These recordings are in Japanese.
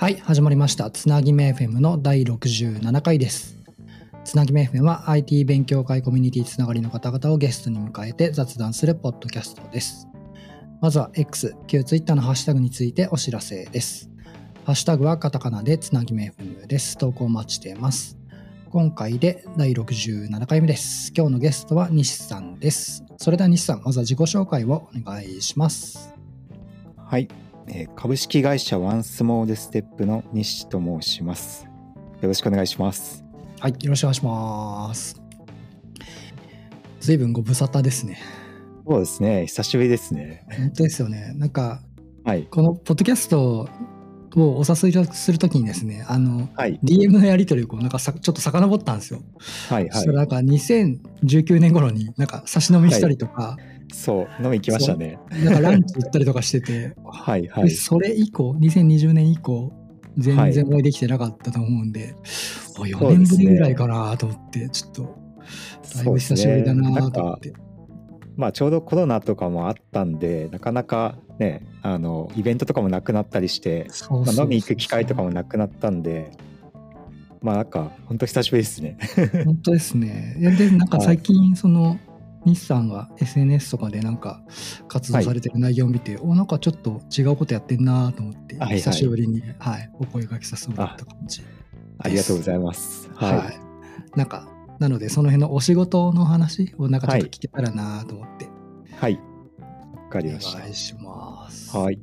はい、始まりました。つなぎめ FM の第67回です。つなぎめ FM は IT 勉強会コミュニティつながりの方々をゲストに迎えて雑談するポッドキャストです。まずは X、旧 Twitter のハッシュタグについてお知らせです。ハッシュタグはカタカナでつなぎめ FM です。投稿お待ちしています。今回で第67回目です。今日のゲストは西さんです。それでは西さん、まずは自己紹介をお願いします。はい、えー株式会社ワンスモールステップの西と申します。よろしくお願いします。はい、よろしくお願いします。随分ご無沙汰ですね。そうですね、久しぶりですね。本当ですよね。なんか、はい、このポッドキャストをお誘いするときにですね、あの、はい、DM のやり取りをこうなんかさちょっと遡ったんですよ。はい、はい。そしたらなんか2019年頃になんか差し飲みしたりとか、そう、飲み行きましたね。なんかランチ行ったりとかしてて、はい、はでい。それ以降、2020年以降、全はい然お会いできてなかったと思うんで、あ4そうですね年ぶりぐらいかなと思って、ちょっと、だいぶ久しぶりだなと思って。まあちょうどコロナとかもあったんで、なかなかね、あのイベントとかもなくなったりして、飲み行く機会とかもなくなったんで、まあなんか本当久しぶりですね。本当ですね。で、なんか最近、その、日産が SNS とかでなんか活動されてる内容を見て、おなんかちょっと違うことやってんなと思って、はいはい久しぶりに、はい、お声掛けさせてもらった感じ。ありがとうございます。はい。はい、なんか、なので、その辺のお仕事の話をなんかちょっと聞けたらなと思って、はい、わかりおました。願いします。はい、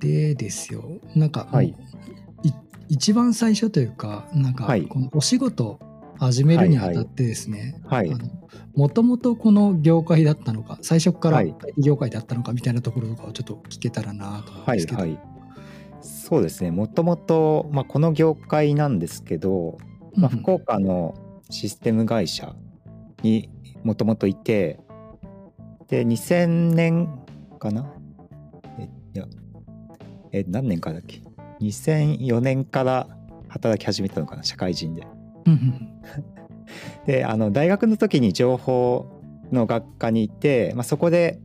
でですよ、なんか、はいい一番最初というか、なんか、はいこのお仕事始めるにあたってですね、はいもともとこの業界だったのか最初から業界だったのかみたいなところとかをちょっと聞けたらなと思うんはいですけど、はい。そうですね。もともと、まあ、この業界なんですけど、まあ、うん福岡のシステム会社にもともといて、で、2000年かな？え、いや、え、何年からだっけ ?2004 年から働き始めたのかな、社会人で。で、あの、大学の時に情報の学科にいて、まあ、そこで、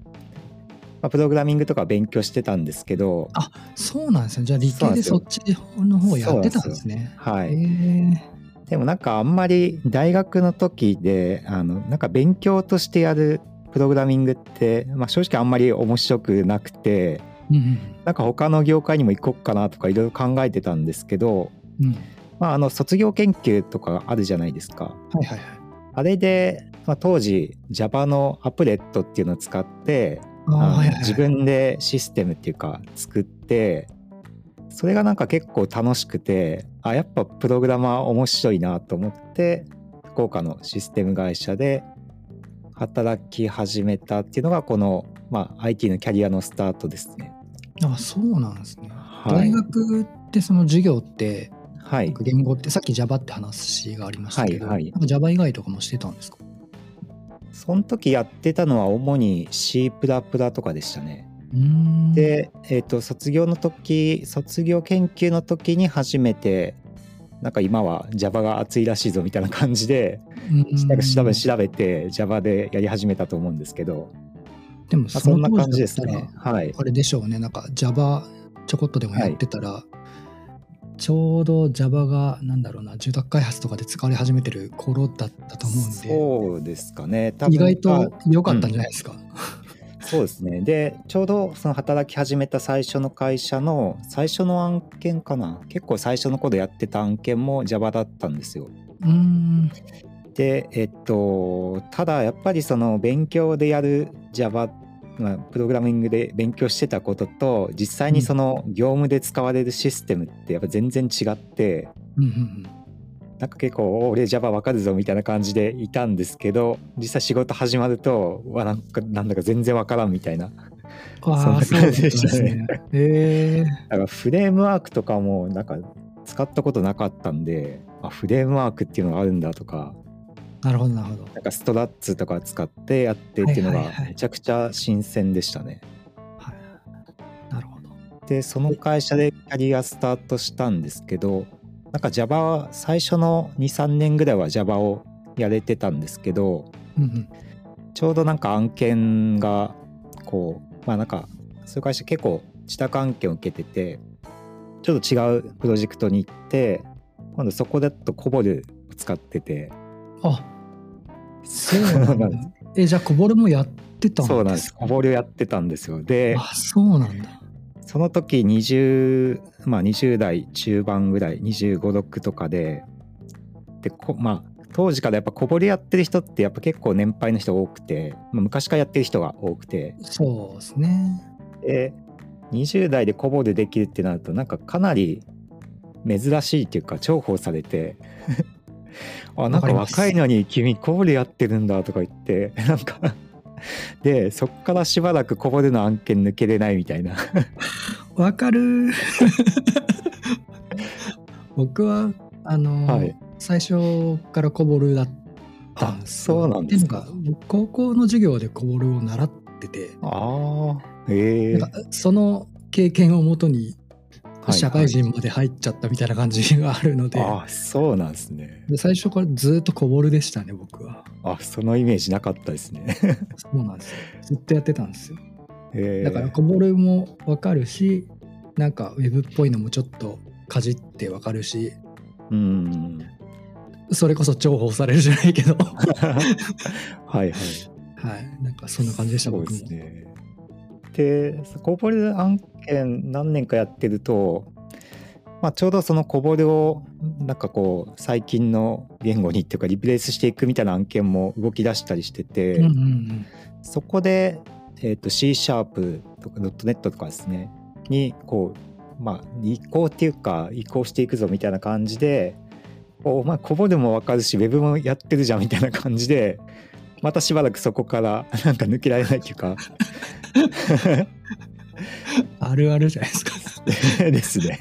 まあ、プログラミングとか勉強してたんですけど、そうなんですよじゃあ理系でそっちの方やってたんですね。へはい。え。でもなんかあんまり大学の時であのなんか勉強としてやるプログラミングって、まあ、正直あんまり面白くなくてうんうんなんか他の業界にも行こうかなとかいろいろ考えてたんですけど、うんまあ、あの卒業研究とかあるじゃないですか。はいはいはいあれで、まあ、当時 Java のアプレットっていうのを使って自分でシステムっていうか作ってそれがなんか結構楽しくてあやっぱプログラマー面白いなと思って福岡のシステム会社で働き始めたっていうのがこの、まあ、IT のキャリアのスタートですね。あそうなんですね、はい大学ってその授業ってはい、言語ってさっき Java って話がありましたけど、はいは Java 以外とかもしてたんですか？その時やってたのは主に C++ とかでしたね。で、えー、と卒業の時卒業研究の時に初めてなんか今は Java が熱いらしいぞみたいな感じでうんなん。か調べ調べて Java でやり始めたと思うんですけど、でもまあ、そんな感じですね。はい。あれでしょうね。なんか Java ちょこっとでもやってたら、ちょうど Java がなんだろうな住宅開発とかで使われ始めてる頃だったと思うんでそうですかね。意外とまあ良かったんじゃないですか、そうですね。で、ちょうどその働き始めた最初の会社の最初の案件かな？結構最初の頃やってた案件も Java だったんですよ。うーんで、えっと、ただやっぱりその勉強でやる Java、まあ、プログラミングで勉強してたことと実際にその業務で使われるシステムってやっぱ全然違ってうんなんか結構お俺 Java わかるぞみたいな感じでいたんですけど実際仕事始まるとうわなんかなんだか全然わからんみたいな。感じでしたすね。えだからフレームワークとかもなんか使ったことなかったんであフレームワークっていうのがあるんだとかなるほどなるほど。なんかストラッツとか使ってやってっていうのがはいはいはい。めちゃくちゃ新鮮でしたね。はい。なるほど。でその会社でキャリアスタートしたんですけどなんか Java は最初の23年ぐらいは Java をやれてたんですけどうんうん。ちょうどなんか案件がこうまあなんかそういう会社結構自宅案件を受けててちょっちょっと違うプロジェクトに行って今度そこだとコボルを使っててあそうなんだ。えじゃあこぼれもやってたんですか？そうなんです。コボルをやってたんですよ。であそうなんだ。その時20まあ20代中盤ぐらい2 5 6とかででこまあ当時からやっぱこぼれやってる人ってやっぱ結構年配の人多くて、まあ、昔からやってる人が多くて。そうですね。で20代でこぼれできるってなるとなんかかなり珍しいっていうか重宝されて あなんか若いのに君こぼれやってるんだとか言って なんか。でそっからしばらくこぼれの案件抜けれないみたいな。わかる。僕はあの、はい。最初からこぼるだったんですそうなんですか。高校の授業でこぼるを習ってて。ああええその経験をもとにはい社会人まで入っちゃったみたいな感じがあるので,、あそうなんですね。で最初からずっとこぼるでしたね僕は。あそのイメージなかったですね。そうなんですよ。ずっとやってたんですよ。ええだからこぼるもわかるしなんかウェブっぽいのもちょっとかじってわかるし。うん。それこそ重宝されるじゃないけど。はいはい。はい。なんかそんな感じでしたそう僕もですね。でこぼれ案件何年かやってると、まあ、ちょうどそのこぼれをなんかこう最近の言語にっていうかリプレイスしていくみたいな案件も動き出したりしてて、うんうんうん。そこで、えー、と C シャープとか .NET とかですねにこうまあ移行っていうか移行していくぞみたいな感じでお前こぼれも分かるしウェブもやってるじゃんみたいな感じでまたしばらくそこからなんか抜けられないっていうかあるあるじゃないですか ですね。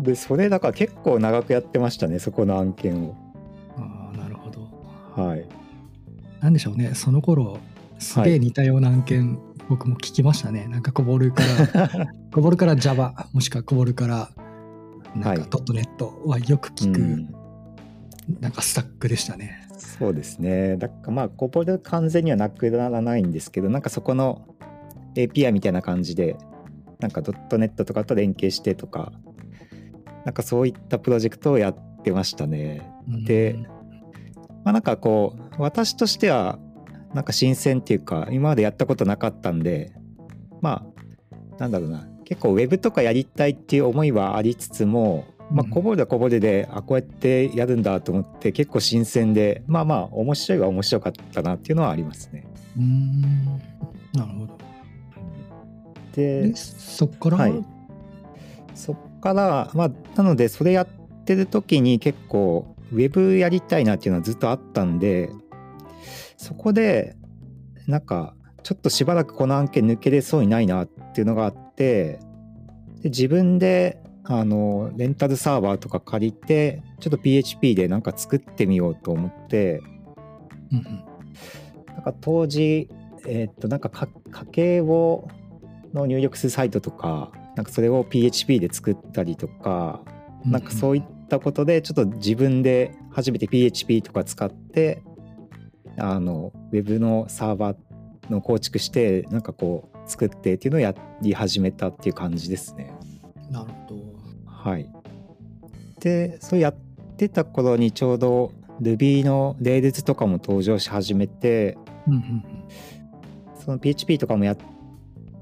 でそれだから結構長くやってましたねそこの案件を。ああなるほどはい。なんでしょうねその頃すげえ似たような案件、僕も聞きましたねなんかこぼるからこぼるから Java もしくはこぼるからなんはいかドットネットはよく聞く、うんなんかスタックでしたねそうですね。だからまあこぼれ完全にはなくならないんですけどなんかそこの API みたいな感じでなんかドットネットとかと連携してとかなんかそういったプロジェクトをやってましたね。でまあなんかこう私としてはなんか新鮮っていうか今までやったことなかったんでまあなんだろうな結構ウェブとかやりたいっていう思いはありつつも、まあ、うんこぼれはこぼれで、あこうやってやるんだと思って結構新鮮でまあまあ面白いは面白かったなっていうのはありますね。うーんなるほどででそっから、はい。そっからまあなのでそれやってる時に結構ウェブやりたいなっていうのはずっとあったんでそこでなんかちょっとしばらくこの案件抜けれそうにないなっていうのがあってで自分であのレンタルサーバーとか借りてちょっと PHP でなんか作ってみようと思ってうんうん。なんか当時えーっとなんかか家計簿の入力するサイトとかなんかそれを PHP で作ったりとかなんかそういったことでちょっと自分で初めて PHP とか使ってあのウェブのサーバーの構築してなんかこう作ってっていうのをやり始めたっていう感じですね。なるほどはい。でそうやってた頃にちょうど Ruby の Rails とかも登場し始めてうんうんその PHP とかもやっ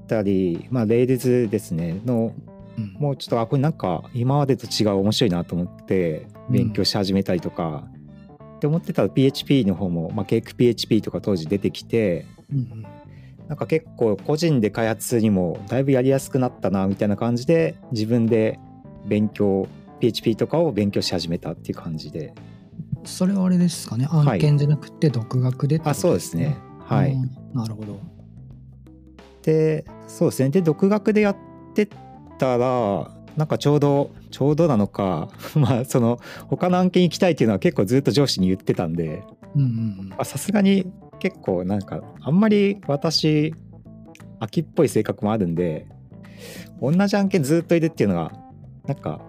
たり、まあ、Rails ですね。のうん。もうちょっとあこれなんか今までと違う面白いなと思って勉強し始めたりとか、って思ってたら PHP の方も、まあ、ケーク PHP とか当時出てきてうんうん。なんか結構個人で開発にもだいぶやりやすくなったなみたいな感じで自分で勉強 PHP とかを勉強し始めたっていう感じで。それはあれですかね？い案件じゃなくて独学でってことあそうですね。はい、うん。なるほど。でそうですね。で独学でやってったらなんかちょうどちょうどなのか まあその他の案件行きたいっていうのは結構ずっと上司に言ってたんで。さすがに結構なんかあんまり私秋っぽい性格もあるんで同じ案件ずっといるっていうのがなんか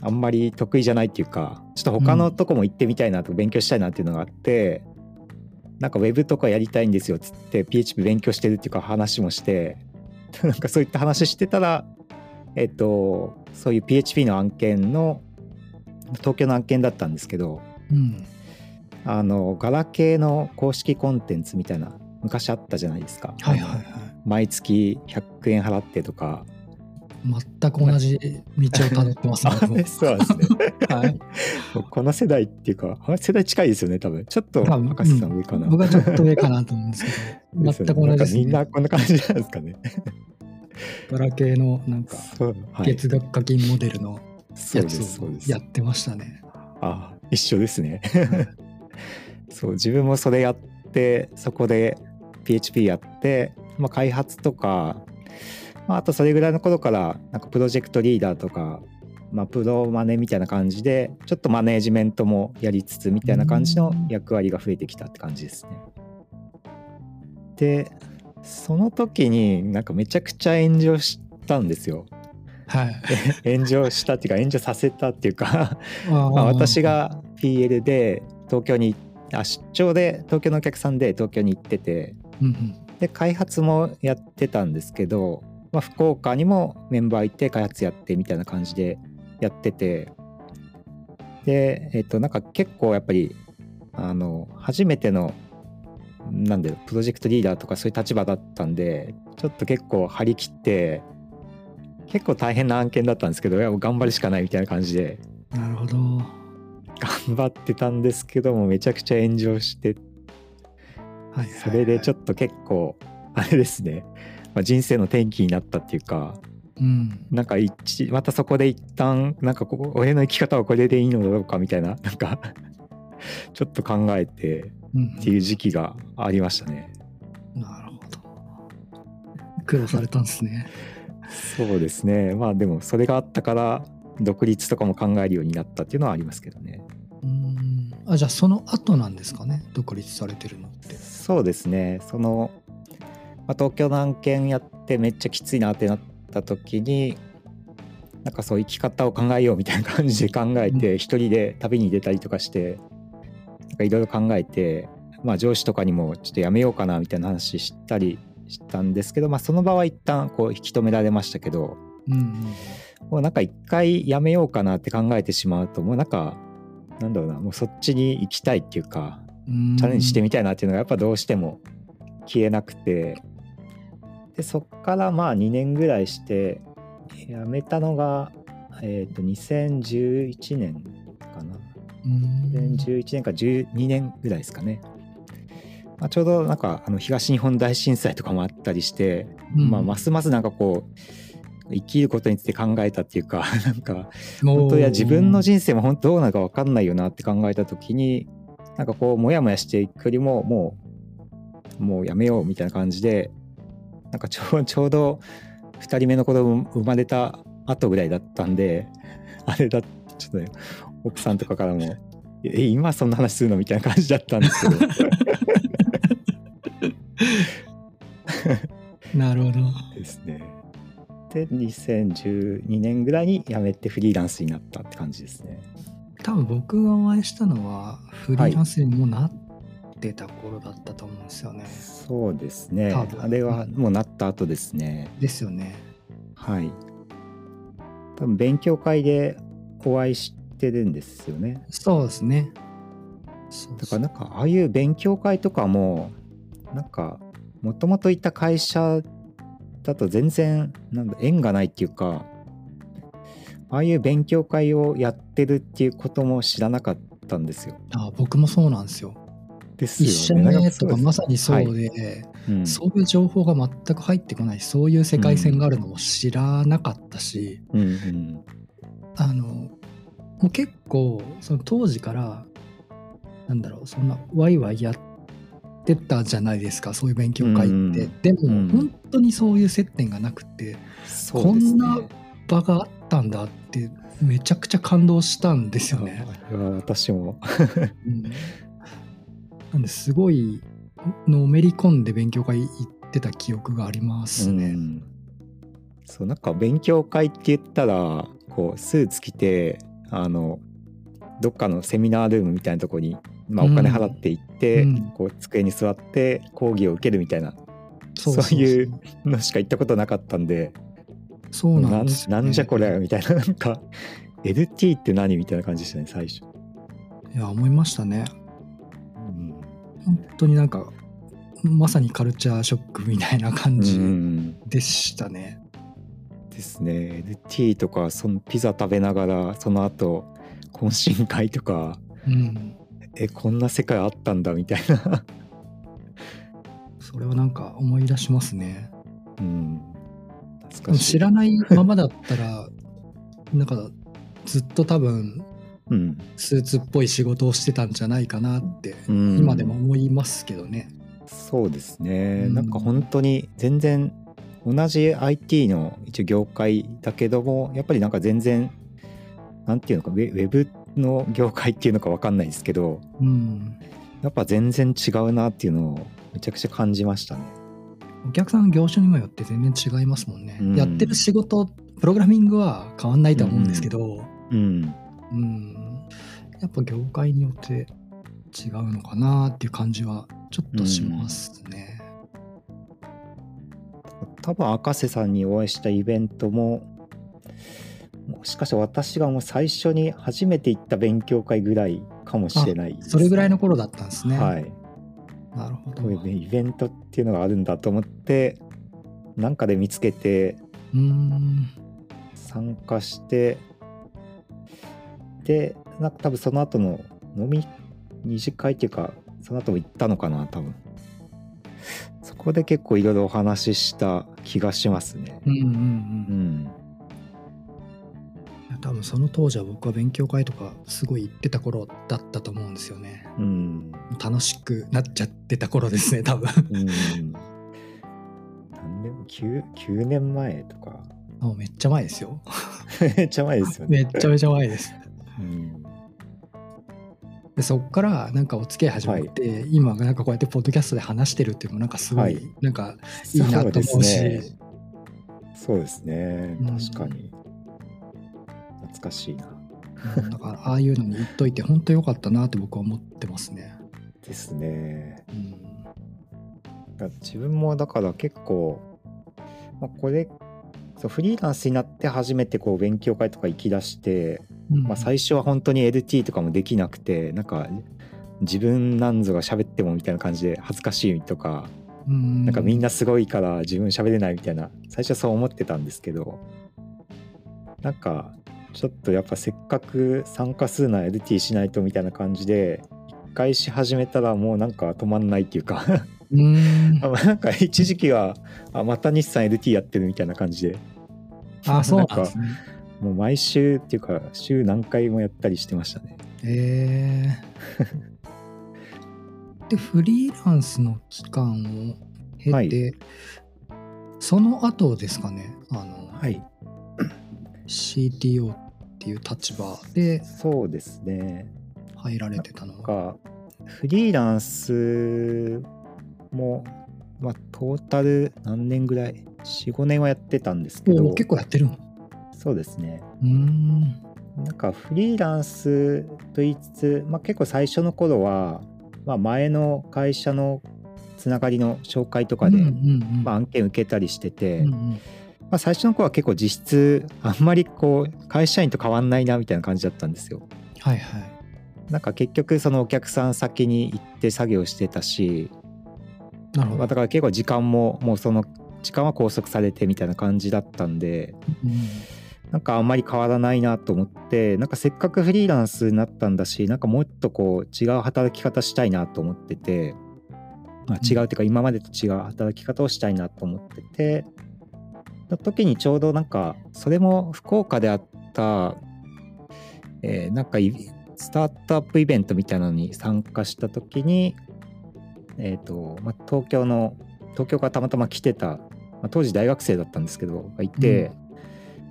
あんまり得意じゃないっていうかちょっと他のとこも行ってみたいなとか勉強したいなっていうのがあって、なんかウェブとかやりたいんですよっつって PHP 勉強してるっていうか話もして なんかそういった話してたらえっとそういう PHP の案件の東京の案件だったんですけどうんあのガラケーの公式コンテンツみたいな昔あったじゃないですか。はいはいはい毎月100円払ってとか。全く同じ道をたどってますね そうですね。はいこの世代っていうか、あ世代近いですよね、多分。ちょっと博士さん上かな。僕はちょっと上かなと思うんですけど 全く同じです、ね、みんなこんな感じなんですかね。ガラケーのなんか月額課金モデルのやつ。をやってましたね。あ一緒ですね。そう自分もそれやってそこで PHP やって、まあ、開発とか、まあ、あとそれぐらいの頃からなんかプロジェクトリーダーとか、まあ、プロマネみたいな感じでちょっとマネージメントもやりつつみたいな感じの役割が増えてきたって感じですね。でその時になんかめちゃくちゃ炎上したんですよ。はい。炎上したっていうか炎上させたっていうか あまあ、ー私、が PL で東京にあ出張で東京のお客さんで東京に行っててうんうんで開発もやってたんですけど、まあ、福岡にもメンバーいて開発やってみたいな感じでやってて。でえっ、となんか結構やっぱりあの初めてのなんでプロジェクトリーダーとかそういう立場だったんでちょっと結構張り切って結構大変な案件だったんですけどいやもう頑張るしかないみたいな感じで。なるほど。頑張ってたんですけどもめちゃくちゃ炎上してはい、それでちょっっと結構あれですね、まあ、人生の転機になったっていうかと。うん。なんか一またそこで一旦なんかここ俺の生き方はこれでいいのだろうかみたいななんか ちょっと考えてうんっていう時期がありましたね。なるほど。苦労されたんですね。そうですねまあでもそれがあったから独立とかも考えるようになったっていうのはありますけどね。うん。あ、じゃあその後なんですかね？独立されてるのって。そうですねその、まあ、東京の案件やってめっちゃきついなってなった時になんかそう生き方を考えようみたいな感じで考えて一人で旅に出たりとかしてなんかいろいろ考えて、まあ、上司とかにもちょっとやめようかなみたいな話したりしたんですけど、まあ、その場は一旦こう引き止められましたけどうんもうなんか一回やめようかなって考えてしまうともうなんかなんだろうなもうそっちに行きたいっていうかうん。チャレンジしてみみたいなっていうのがやっぱどうしても消えなくてでそっからまあ2年ぐらいして辞めたのがえっ、と2011年かな。うん。2011年か12年ぐらいですかね、まあ、ちょうどなんかあの東日本大震災とかもあったりして、うん。まあ、ますますなんかこう生きることについて考えたっていうか なんか本当いや自分の人生も本当どうなるか分かんないよなって考えた時になんかこうモヤモヤしていくよりももうもうやめようみたいな感じでなんかちょう ちょうど2人目の子供生まれた後ぐらいだったんで あれだちょっとね奥さんとかからも「え今そんな話するの?」みたいな感じだったんですけど なるほど。ですね。で2012年ぐらいに辞めてフリーランスになったって感じですね。多分僕がお会いしたのはフリーランスにもなってた頃だったと思うんですよね。そうですねあれはもうなった後ですね。ですよね。はい。多分勉強会でお会いしてるんですよね。そうですね。だからなんかああいう勉強会とかもなんかもともといた会社だと全然なんだ縁がないっていうかああいう勉強会をやってるっていうことも知らなかったんですよ。あ僕もそうなんですよ。です一緒よね。なんねかそうですとかまさにそうはい。で、うん。そういう情報が全く入ってこないそういう世界線があるのも知らなかったし、うんうん。あのもう結構その当時からなんだろうそんなワイワイやってたじゃないですかそういう勉強会って、うんでも、うん。本当にそういう接点がなくてこんな場があったんだってめちゃくちゃ感動したんですよね。私も。うんなんですごいのめり込んで勉強会行ってた記憶がありますね。うん。そうなんか勉強会って言ったらこうスーツ着てあのどっかのセミナールームみたいなとこに、まあ、お金払って行って、うん。こう机に座って講義を受けるみたいなそそういうのしか行ったことなかったんでそうなんですよ、ね、なんじゃこれみたいななんか LT って何みたいな感じでしたね最初、いや思いましたね。うん本当になんかまさにカルチャーショックみたいな感うじん。でしたね、ですね。LT とかそのピザ食べながらその後懇親会とかうん、えこんな世界あったんだみたいな。それはなんか思い出しますね。うん。知らないままだったらなんかずっと多分うん。スーツっぽい仕事をしてたんじゃないかなってうん。今でも思いますけどね。そうですね、うん。なんか本当に全然同じ IT の一応業界だけどもやっぱりなんか全然なんていうのかウェブの業界っていうのか分かんないですけどうん、やっぱ全然違うなっていうのをめちゃくちゃ感じましたね。お客さんの業種にもよって全然違いますもんね。うん。やってる仕事プログラミングは変わんないとは思うんですけど、うん、うんやっぱ業界によって違うのかなっていう感じはちょっとしますね。多分赤瀬さんにお会いしたイベントももしかして私がもう最初に初めて行った勉強会ぐらいかもしれないね、それぐらいの頃だったんですね。はいなるほど。こういうねイベントっていうのがあるんだと思ってなんかで見つけてうん参加してでなんか多分その後の飲み二次会っていうかその後も行ったのかな多分。そこで結構いろいろお話しした気がしますね。うんうんうん。うん。多分その当時は僕は勉強会とかすごい行ってた頃だったと思うんですよね。うん。楽しくなっちゃってた頃ですね 多分。うん。何年 9, 9年前とか。もうめっちゃ前ですよ。めっちゃ前ですよね。めっちゃめちゃ前です。うんでそっからなんかお付き合い始まって、今なんかこうやってポッドキャストで話してるっていうのもなんかすごい、はい。なんかいいなと思うし。そうですね。ねうん確かに。懐かしいな。うんだからああいうのに言っといて本当良かったなって僕は思ってますね、ですね。うん、だ自分もだから結構、まあ、これそうフリーランスになって初めてこう勉強会とか行き出して、うん。まあ、最初は本当に LT とかもできなくてなんか自分なんぞが喋ってもみたいな感じで恥ずかしいとか、うん。なんかみんなすごいから自分喋れないみたいな最初はそう思ってたんですけどなんかちょっとやっぱせっかく参加するなら LT しないとみたいな感じで一回し始めたらもうなんか止まんないっていうかうん。あなんか一時期はあまた日産 LT やってるみたいな感じであ そうなんですね。もう毎週っていうか週何回もやったりしてましたね。えー。でフリーランスの期間を経て、はい。その後ですかね。あの、はい。CTO っていう立場でそうですね。入られてたのがかフリーランスもまあトータル何年ぐらい？45年はやってたんですけど。お結構やってるの？そうですね。うーん。なんかフリーランスと言いつつ、まあ、結構最初の頃は、まあ、前の会社のつながりの紹介とかで、まあ、案件受けたりしてて、うんうん。まあ、最初の頃は結構実質あんまりこう会社員と変わんないなみたいな感じだったんですよ。はいはい。なんか結局そのお客さん先に行って作業してたし、まあ、なるほど。だ、から結構時間ももうその時間は拘束されてみたいな感じだったんでうん。なんかあんまり変わらないなと思ってなんかせっかくフリーランスになったんだしなんかもっとこう違う働き方したいなと思ってて、まあ、違うっていうか今までと違う働き方をしたいなと思ってての時にちょうどなんかそれも福岡であった、えーなんかイスタートアップイベントみたいなのに参加した時にえっ、と、まあ、東京の東京からたまたま来てた、まあ、当時大学生だったんですけどがいて、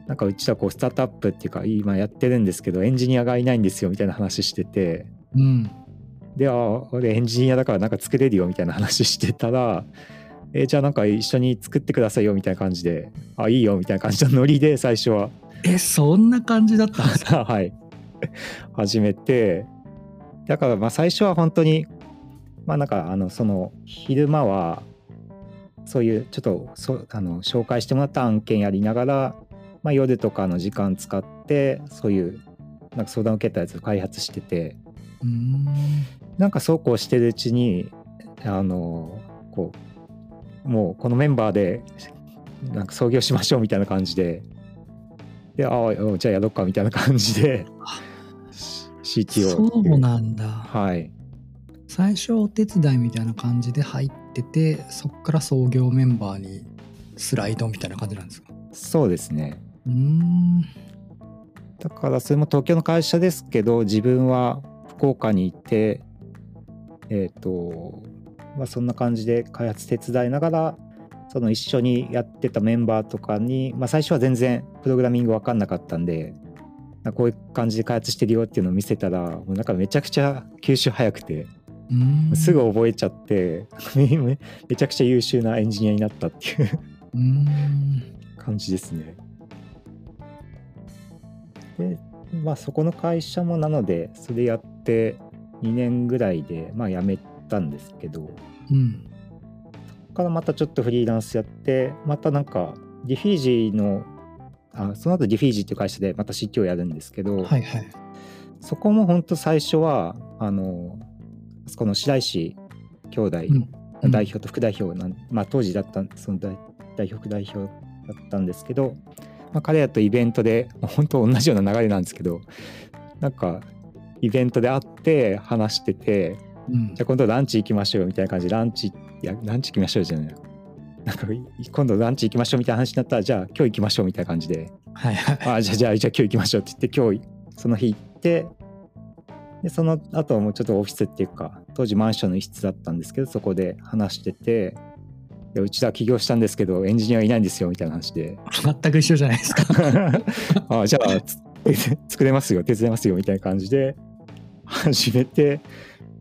なんかうちはこうスタートアップっていうか今やってるんですけどエンジニアがいないんですよみたいな話してて。うん。であ俺エンジニアだからなんか作れるよみたいな話してたらえじゃあなんか一緒に作ってくださいよみたいな感じであいいよみたいな感じのノリで最初は。えそんな感じだったんですか？はい。始めてだからまあ最初は本当にまあなんかあのその昼間はそういうちょっとそあの紹介してもらった案件やりながらまあ、夜とかの時間使ってそういうなんか相談を受けたやつを開発しててうん。なんかそうこうしてるうちにあのこうもうこのメンバーでなんか創業しましょうみたいな感じででああじゃあやろうかみたいな感じで CTO そうなんだ。はい最初お手伝いみたいな感じで入っててそっから創業メンバーにスライドみたいな感じなんですか？そうですね。うーん。だからそれも東京の会社ですけど自分は福岡にいてえっ、とまあそんな感じで開発手伝いながらその一緒にやってたメンバーとかに、まあ、最初は全然プログラミング分かんなかったんでこういう感じで開発してるよっていうのを見せたらもうなんかめちゃくちゃ吸収早くてすぐ覚えちゃって めちゃくちゃ優秀なエンジニアになったっていう感じですね。で、まあそこの会社もなので、それやって2年ぐらいで、まあ辞めたんですけど、うん。そこからまたちょっとフリーランスやって、またなんか、ディフィージーの、あその後ディフィージーっていう会社でまた CT をやるんですけど、はいはい。そこも本当最初は、あの、あそこの白石兄弟、うん。代表と副代表なん、まあ、当時だったその代代表副代表だったんですけど、まあ、彼らとイベントで本当同じような流れなんですけどなんかイベントで会って話しててうん。じゃあ今度ランチ行きましょうよみたいな感じでランチいやランチ行きましょうじゃない。なんか今度ランチ行きましょうみたいな話になったらじゃあ今日行きましょうみたいな感じで。はいはい。あじゃあじゃあじゃあ今日行きましょうって言って今日その日行ってでその後もうちょっとオフィスっていうか当時マンションの一室だったんですけどそこで話してていやうちら起業したんですけどエンジニアいないんですよみたいな話で。全く一緒じゃないですか。あじゃあつ作れますよ手伝いますよみたいな感じで始めて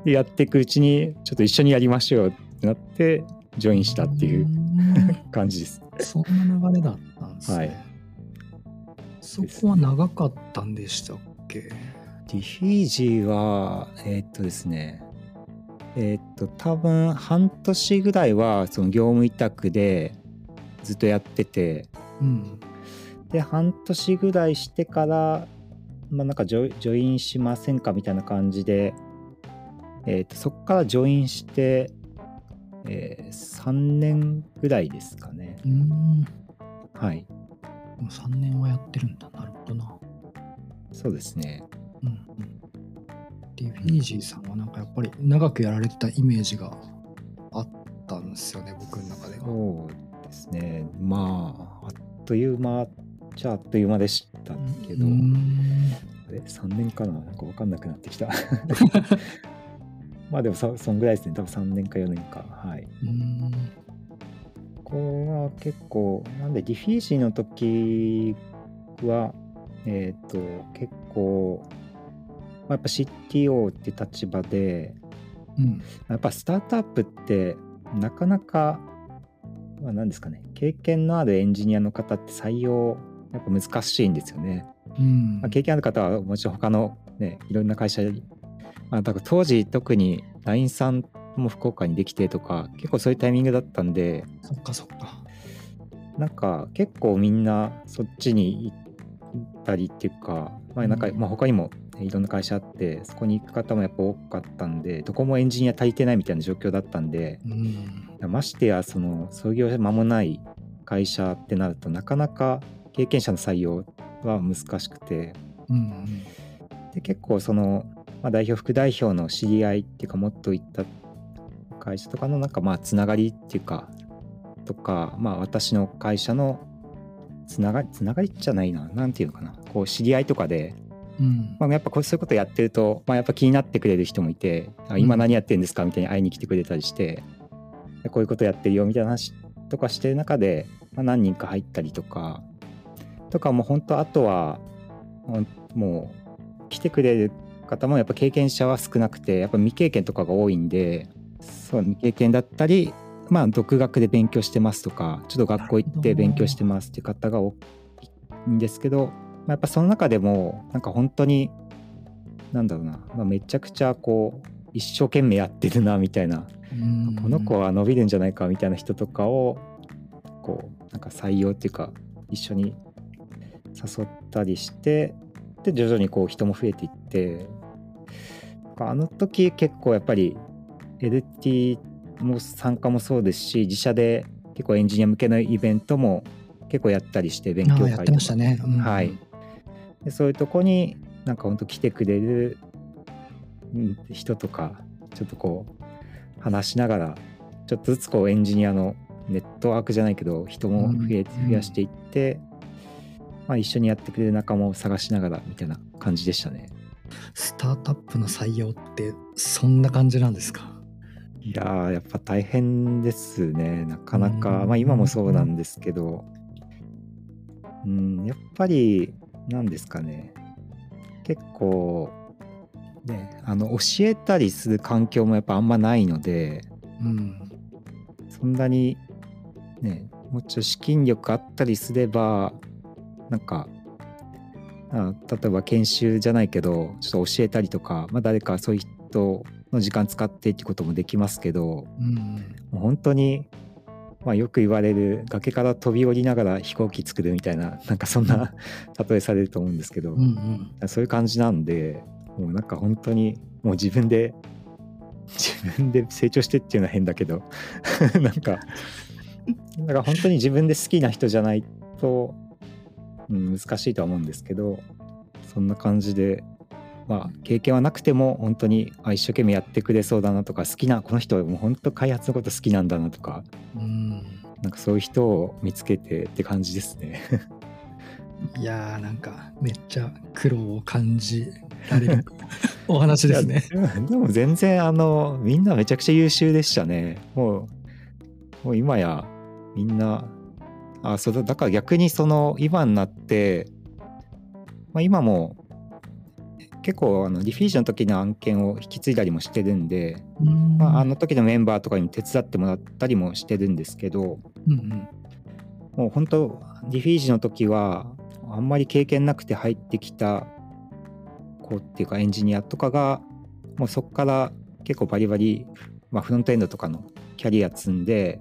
でやっていくうちにちょっと一緒にやりましょうってなってジョインしたっていうー感じです。んそんな流れだったんですね、はい。そこは長かったんでしたっけ？ディフィージーは、えーっとですね、えーっと、多分半年ぐらいはその業務委託でずっとやってて、うんで、半年ぐらいしてから、まあ、なんかジョジョインしませんかみたいな感じで、えーっと、そこからジョインして、え3年ぐらいですかね。うーんはい。もう3年はやってるんだなるほどなそうですね。うんフィージーさんはなんかやっぱり長くやられてたイメージがあったんですよね僕の中ではそうですね。まあ、あっという間じゃあっという間でしたけど、うーんあれ？3年かな？なんか分かんなくなってきた。まあでもそそんぐらいですね。多分3年か4年か。はい。うーんここは結構、なんでディフィージーの時は、えっ、と、結構、まあ、やっぱ CTO って立場で、うん。やっぱスタートアップってなかなか、まあ、何ですかね経験のあるエンジニアの方って採用やっぱ難しいんですよね。うん。まあ、経験ある方はもちろん他のねいろんな会社に、まあ、だから当時特に LINE さんも福岡にできてとか結構そういうタイミングだったんでそっかそっか。なんか結構みんなそっちに行ったりっていうか、まあなんかうん。まあ、他にもねいろんな会社あってそこに行く方もやっぱ多かったんでどこもエンジニア足りてないみたいな状況だったんでうん。ましてやその創業間もない会社ってなるとなかなか経験者の採用は難しくてうんで結構その、まあ、代表副代表の知り合いっていうかもっといった会社とかのなんかまあつながりっていうかとかまあ私の会社のつながりつながりじゃないななんていうのかなこう知り合いとかで、うん。まあ、やっぱこうそういうことやってると、まあ、やっぱ気になってくれる人もいてあ今何やってるんですか？みたいに会いに来てくれたりしてでこういうことやってるよみたいな話とかしてる中で、まあ、何人か入ったりとかとかもう本当あとはもう来てくれる方もやっぱ経験者は少なくてやっぱ未経験とかが多いんでそう未経験だったりまあ独学で勉強してますとかちょっと学校行って勉強してますっていう方が多いんですけど、まあ、やっぱその中でもなんか本当になんだろうな、まあ、めちゃくちゃこう一生懸命やってるなみたいな。うん。この子は伸びるんじゃないかみたいな人とかをこうなんか採用っていうか一緒に誘ったりしてで徐々にこう人も増えていって。あの時結構やっぱり LT も参加もそうですし自社で結構エンジニア向けのイベントも結構やったりして勉強会とか。やってましたね、うん、はいでそういうとこになんか本当来てくれる人とかちょっとこう話しながらちょっとずつこうエンジニアのネットワークじゃないけど人も増え、増やしていって、まあ、一緒にやってくれる仲間を探しながらみたいな感じでしたね。スタートアップの採用ってそんな感じなんですか？いややっぱ大変ですね。なかなか、まあ今もそうなんですけどうんやっぱり何ですかね。結構ねあの教えたりする環境もやっぱあんまないので、うん、そんなにねもうちょっと資金力あったりすればなんかあ例えば研修じゃないけどちょっと教えたりとか、まあ、誰かそういう人の時間使ってってこともできますけど、うん、もう本当に、まあ、よく言われる崖から飛び降りながら飛行機作るみたいな なんかそんな 例えされると思うんですけど、うんうん、そういう感じなんでもうなんか本当にもう自分で 自分で成長してっていうのは変だけどなんかだから本当に自分で好きな人じゃないとうん、難しいとは思うんですけどそんな感じでまあ経験はなくても本当にあ一生懸命やってくれそうだなとか好きなこの人もう本当開発のこと好きなんだなとか、うん、なんかそういう人を見つけてって感じですね。いやーなんかめっちゃ苦労を感じられる お話ですね。でも全然あのみんなめちゃくちゃ優秀でしたね。もうもう今やみんなあそうだだから逆にその今になって、まあ、今も結構あのリフィージの時の案件を引き継いだりもしてるんで、ん。まあ、あの時のメンバーとかに手伝ってもらったりもしてるんですけど、うんうん、もう本当リフィージの時はあんまり経験なくて入ってきた子っていうかエンジニアとかがもうそこから結構バリバリ、まあ、フロントエンドとかのキャリア積んで、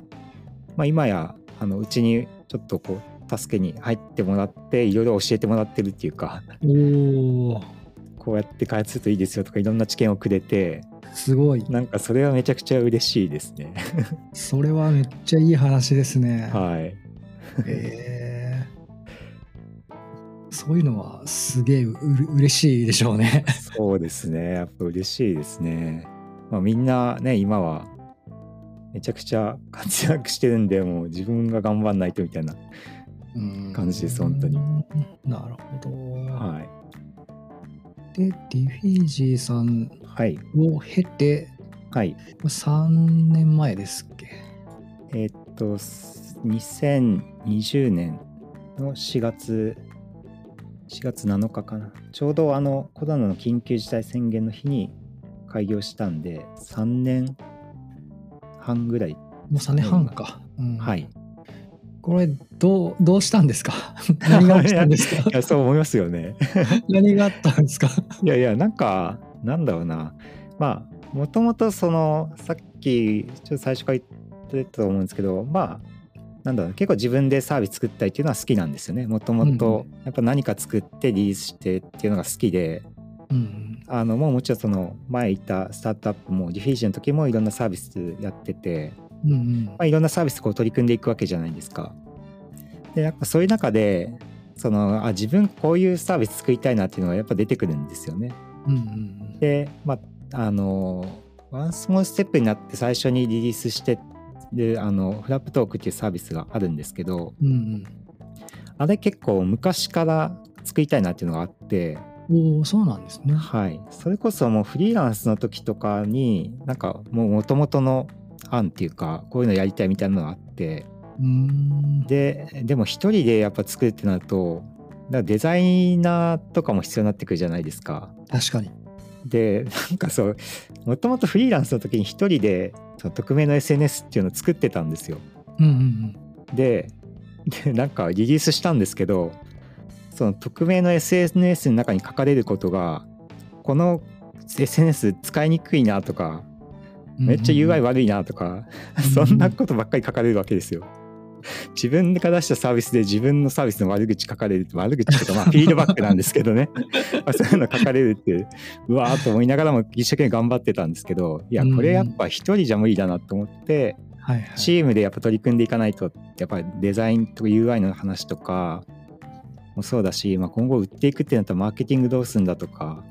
まあ、今やあのうちにちょっとこう助けに入ってもらっていろいろ教えてもらってるっていうかこうやって開発するといいですよとかいろんな知見をくれてすごい。なんかそれはめちゃくちゃ嬉しいですね。それはめっちゃいい話ですね。はい。え。ー、そういうのはすげえう嬉しいでしょうね。そうですね。やっぱ嬉しいですね。まあみんなね今はめちゃくちゃ活躍してるんでもう自分が頑張んないとみたいな感じです本当に。なるほど。はいでディフィージーさんを経て、はい、3年前ですっけ？えー、っと2020年の4月4月7日かな。ちょうどあのコロナの緊急事態宣言の日に開業したんで3年半ぐらい、もう3年半か、うん、はいこれどうどうしたんですか？何がたんですか？いやそう思いますよね。何があったんですか？いやいやなんかなんだろうな。まあもともとそのさっきちょっと最初から言ってたと思うんですけどまあなんだろう結構自分でサービス作ったりっていうのは好きなんですよね。もともとやっぱ何か作ってリリースしてっていうのが好きで、うん、あのもうもちろんその前言ったスタートアップもディフィージョンの時もいろんなサービスやってて、うんうんまあ、いろんなサービスこう取り組んでいくわけじゃないですか。でやっぱそういう中でそのあ自分こういうサービス作りたいなっていうのがやっぱ出てくるんですよね。うんうん、でまああのワンスモールステップになって最初にリリースしてであのフラップトークっていうサービスがあるんですけど、うんうん、あれ結構昔から作りたいなっていうのがあっておそうなんですね。はい。それこそもうフリーランスの時とかに、なんかもう元々の案っていうか、こういうのやりたいみたいなのがあって、で、でも一人でやっぱ作るってなると、だデザイナーとかも必要になってくるじゃないですか。確かに。で、なんかそう、もともとフリーランスの時に一人でその匿名の SNS っていうのを作ってたんですよ。うんうんうん、でで、なんかリリースしたんですけど、その匿名の SNS の中に書かれることがこの SNS 使いにくいなとかめっちゃ UI 悪いなとか、そんなことばっかり書かれるわけですよ。自分が出したサービスで自分のサービスの悪口書かれるって悪口とかまあフィードバックなんですけどね。まあそういうの書かれるってう。わーっと思いながらも一生懸命頑張ってたんですけどいやこれやっぱ一人じゃ無理だなと思って、はいはい。チームでやっぱ取り組んでいかないとやっぱりデザインとか UI の話とかもそうだし、まあ、今後売っていくってなったらマーケティングどうするんだとか。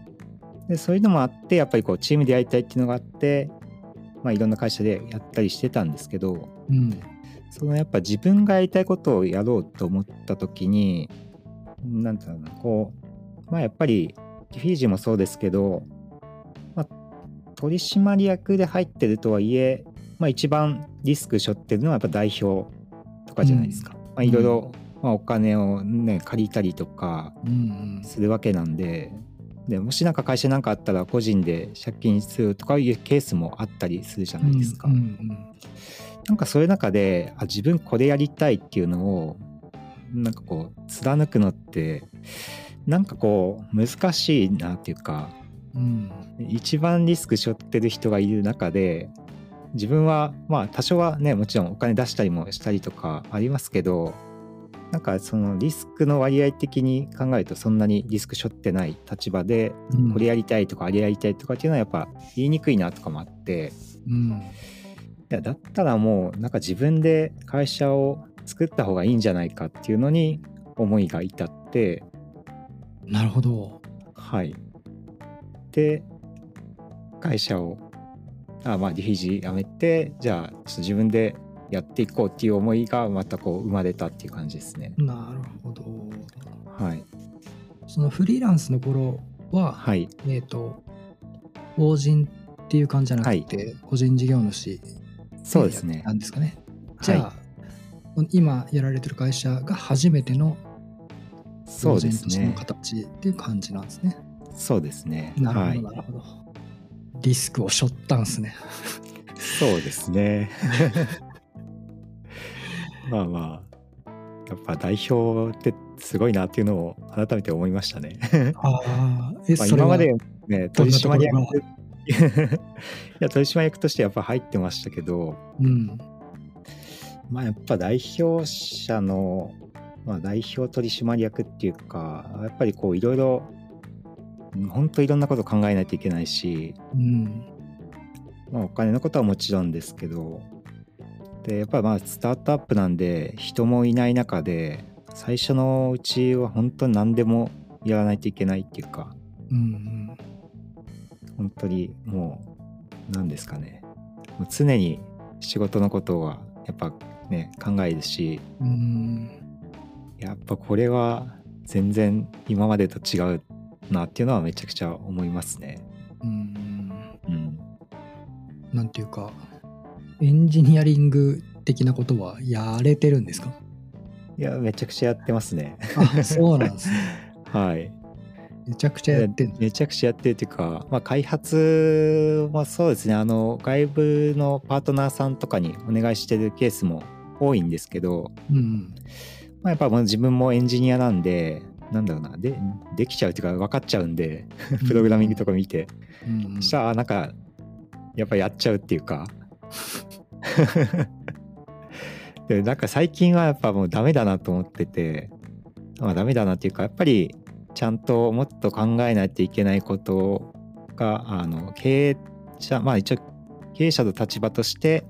でそういうのもあってやっぱりこうチームでやりたいっていうのがあって、まあ、いろんな会社でやったりしてたんですけどうん。そのやっぱ自分がやりたいことをやろうと思った時になんていうのかなこうまあやっぱりフィージーもそうですけど、まあ、取締役で入ってるとはいえ、まあ、一番リスク背負ってるのはやっぱ代表とかじゃないですか。まあ、いろいろ、まあ、お金をね借りたりとかうんするわけなんで。でもしなんか会社なんかあったら個人で借金するとかいうケースもあったりするじゃうん。ないですか。うんうんなんかそういう中であ自分これやりたいっていうのをなんかこう貫くのってなんかこう難しいなっていうかうん。一番リスク背負ってる人がいる中で自分はまあ多少はねもちろんお金出したりもしたりとかありますけどなんかそのリスクの割合的に考えるとそんなにリスク背負ってない立場でうん。これやりたいとかあれやりたいとかっていうのはやっぱ言いにくいなとかもあって。うん。いやだったらもうなんか自分で会社を作った方がいいんじゃないかっていうのに思いが至ってなるほど。はいで会社をあまあディフィジー辞めてじゃあちょっと自分でやっていこうっていう思いがまたこう生まれたっていう感じですねなるほど。はいそのフリーランスの頃は、はいえっ、と、法人っていう感じじゃなくて、個人事業主そうですねなんですかね。じゃあ、今やられてる会社が初めてのそうです法人としてのね形っていう感じなんですね。そうですねなるほど、はいなるほど。リスクを背負ったんですね。そうですね まあまあやっぱ代表ってすごいなっていうのを改めて思いましたね。ああ、え、まあ今までね取締役いや取締役としてやっぱ入ってましたけどうん。まあやっぱ代表者の、まあ、代表取締役っていうかやっぱりこういろいろ本当いろんなこと考えないといけないし、うん。まあ、お金のことはもちろんですけどでやっぱりまあスタートアップなんで人もいない中で最初のうちは本当に何でもやらないといけないっていうかうん。本当にもう何ですかねもう常に仕事のことはやっぱね考えるしうん。うん。やっぱこれは全然今までと違うなっていうのはめちゃくちゃ思いますね。うん。うん、なんていうか、エンジニアリング的なことはやれてるんですか？いやめちゃくちゃやってますね。あ、そうなんですね。はい。めちゃくちゃやってんの？めちゃくちゃやってるっていうか、まあ、開発はそうですねあの外部のパートナーさんとかにお願いしてるケースも多いんですけど、うん。まあ、やっぱ自分もエンジニアなんでなんだろうなでできちゃうっていうか分かっちゃうんでプログラミングとか見て、うん。そしたらあなんかやっぱやっちゃうっていうか でなんか最近はやっぱもうダメだなと思っててまあダメだなっていうかやっぱりちゃんともっと考えないといけないことがあの経営者まあ一応経営者の立場として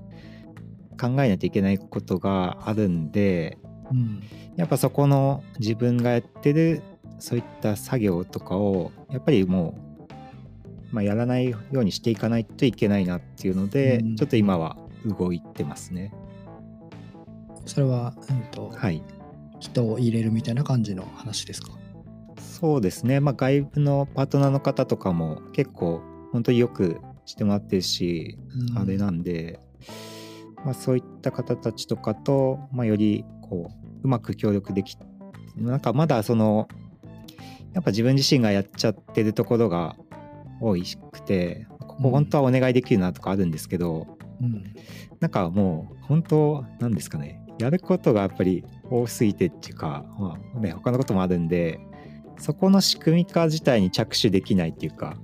考えないといけないことがあるんでうん。やっぱそこの自分がやってるそういった作業とかをやっぱりもう、まあ、やらないようにしていかないといけないなっていうので、うんちょっと今は動いてますね。それは、うんと、はい。人を入れるみたいな感じの話ですか？そうですね。まあ外部のパートナーの方とかも結構本当によくしてもらってるし、うんあれなんで、まあ、そういった方たちとかと、まあ、よりこううまく協力できなんかまだそのやっぱ自分自身がやっちゃってるところが多くてここ本当はお願いできるなとかあるんですけど、うん。なんかもう本当なんですかねやることがやっぱり多すぎてっていうか、まあね、他のこともあるんでそこの仕組み化自体に着手できないっていうか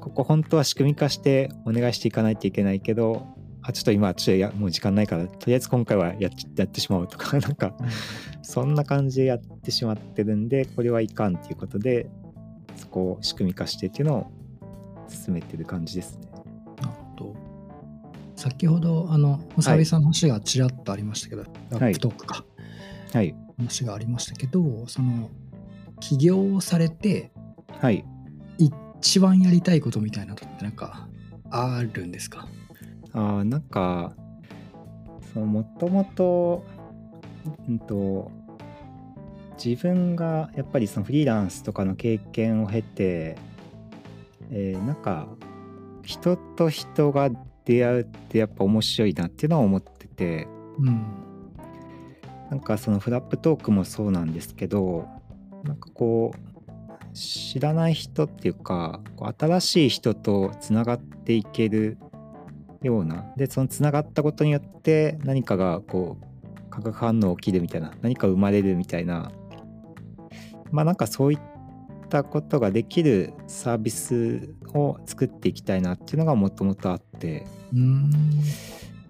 ここ本当は仕組み化してお願いしていかないといけないけどあちょっと今ちょっとやもう時間ないからとりあえず今回はやっやってしまおうとか なんかそんな感じでやってしまってるんでこれはいかんっていうことでそこを仕組み化してっていうのを進めてる感じですね。先ほど、あの、サービスの話がちらっとありましたけど、ラップトークか、はい。話がありましたけど、その、起業をされて、はい。一番やりたいことみたいなのってなんかあるんですか？あーなんかそのもともとうんと自分がやっぱりそのフリーランスとかの経験を経て、えーなんか人と人が出会うってやっぱ面白いなっていうのは思っててうん。なんかそのフラップトークもそうなんですけどなんかこう知らない人っていうかこう新しい人とつながっていけるようなでそのつながったことによって何かがこう化学反応起きるみたいな何か生まれるみたいなまあなんかそういったことができるサービスを作っていきたいなっていうのがもともとあってうーん。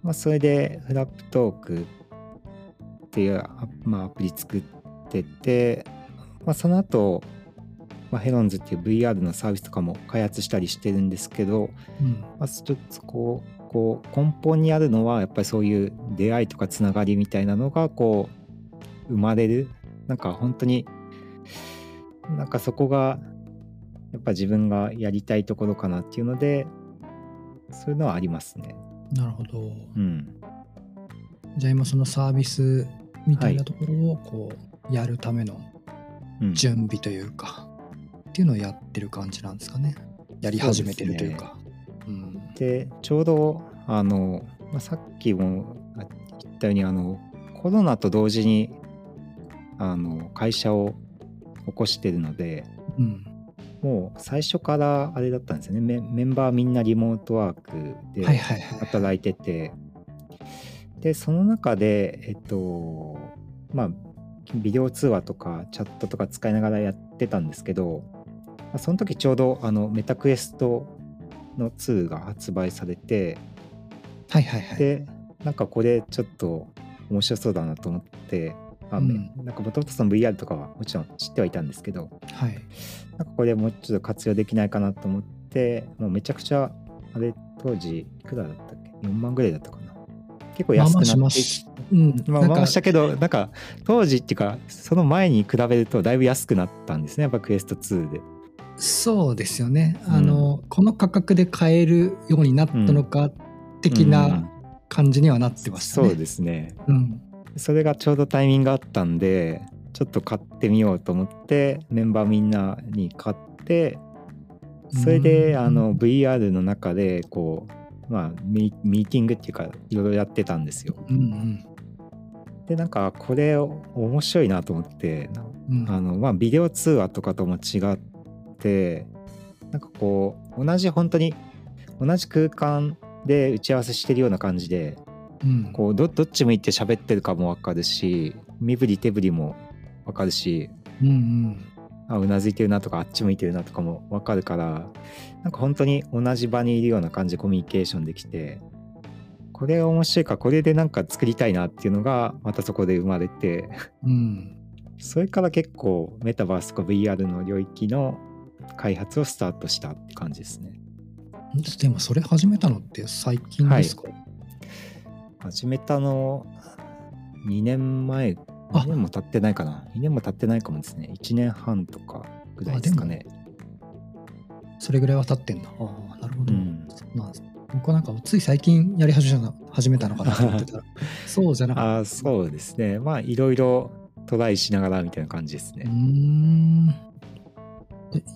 まあ、それでフラップトークっていうア,、まあ、アプリ作ってて、まあ、その後、まあヘロンズっていう VR のサービスとかも開発したりしてるんですけど、うん。まあ、ちょっとこうこう根本にあるのはやっぱりそういう出会いとかつながりみたいなのがこう生まれるなんか本当になんかそこがやっぱ自分がやりたいところかなっていうのでそういうのはありますね。なるほど。うんじゃあ今そのサービスみたいなところをこうやるためのうん準備というか、っていうのをやってる感じなんですかね。やり始めてるというか。うん。でちょうどあの、まあ、さっきもあ言ったようにあのコロナと同時にあの会社を起こしてるのでうん。もう最初からあれだったんですよねメメンバーみんなリモートワークではいはいはい。働いてて、でその中でえっとまあビデオ通話とかチャットとか使いながらやってたんですけど、まあその時ちょうどあのメタクエストの2が発売されてはいはいはい。でなんかこれちょっと面白そうだなと思ってあうん。なんかもともとその VR とかはもちろん知ってはいたんですけどはい。なんかこれもうちょっと活用できないかなと思ってもうめちゃくちゃあれ当時いくらだったっけ？4万ぐらいだったかな。結構安くなってしましうん。まあなんか。まあしたけどなんか当時っていうかその前に比べるとだいぶ安くなったんですね。やっぱクエスト2で。そうですよね。うん。あの、この価格で買えるようになったのか的うん。な感じにはなってましたね。そうですね。うん。それがちょうどタイミングがあったんでちょっと買ってみようと思ってメンバーみんなに買ってそれうん。であの VR の中でこうまあミミーティングっていうかいろいろやってたんですよ。うんうん。でなんかこれ面白いなと思ってうん。あのまあビデオ通話とかとも違ってなんかこう同じ本当に同じ空間で打ち合わせしてるような感じでうんこうどどっち向いて喋ってるかも分かるし身振り手振りも分かるしうんうん。あうなずいてるなとかあっち向いてるなとかも分かるからなんか本当に同じ場にいるような感じでコミュニケーションできてこれが面白いからこれでなんか作りたいなっていうのがまたそこで生まれてうん。それから結構メタバースとか VR の領域の開発をスタートしたって感じですね。でもそれ始めたのって最近ですか、始めたの2年前あ。2年も経ってないかな。2年も経ってないかもですね。1年半とかぐらいですかね。それぐらいは経ってんだ。ああ、なるほど。うん。そうなんです。僕はなんかつい最近やり始めたのかなと思ってたら、そうじゃなかった。ああそうですね。まあいろいろトライしながらみたいな感じですうーね、ん。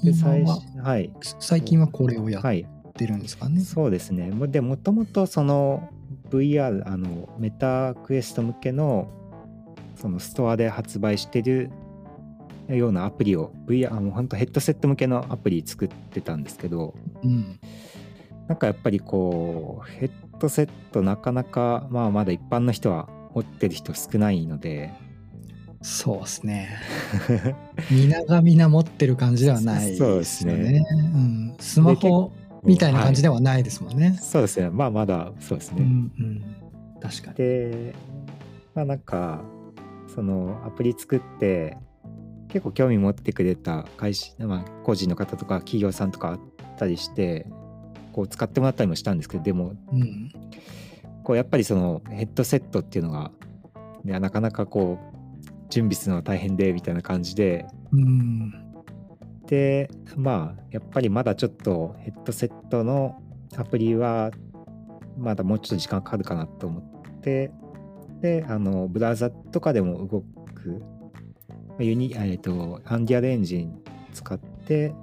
で最は初はい。最近はこれをやっはいてるんですかね。そうですね。もでもともとその VR あのメタクエスト向けのそのストアで発売してるようなアプリを VR あの本当ヘッドセット向けのアプリ作ってたんですけどうん。なんかやっぱりこうヘッドセットなかなかまあまだ一般の人は持ってる人少ないのでそうですね。皆が皆持ってる感じではないそうでですね。うん、スマホみたいな感じではないですもんね。そうですね。まあまだそうですね、うんうん、確かに。でまあなんかそのアプリ作って結構興味持ってくれた会社、まあ、個人の方とか企業さんとかあったりしてこう使ってもらったりもしたんですけどでもうん。こうやっぱりそのヘッドセットっていうのが、ね、なかなかこう準備するのが大変でみたいな感じでうんでまあやっぱりまだちょっとヘッドセットのアプリはまだもうちょっと時間かかるかなと思ってであのブラウザとかでも動くユニえっとアンディアルエンジン使って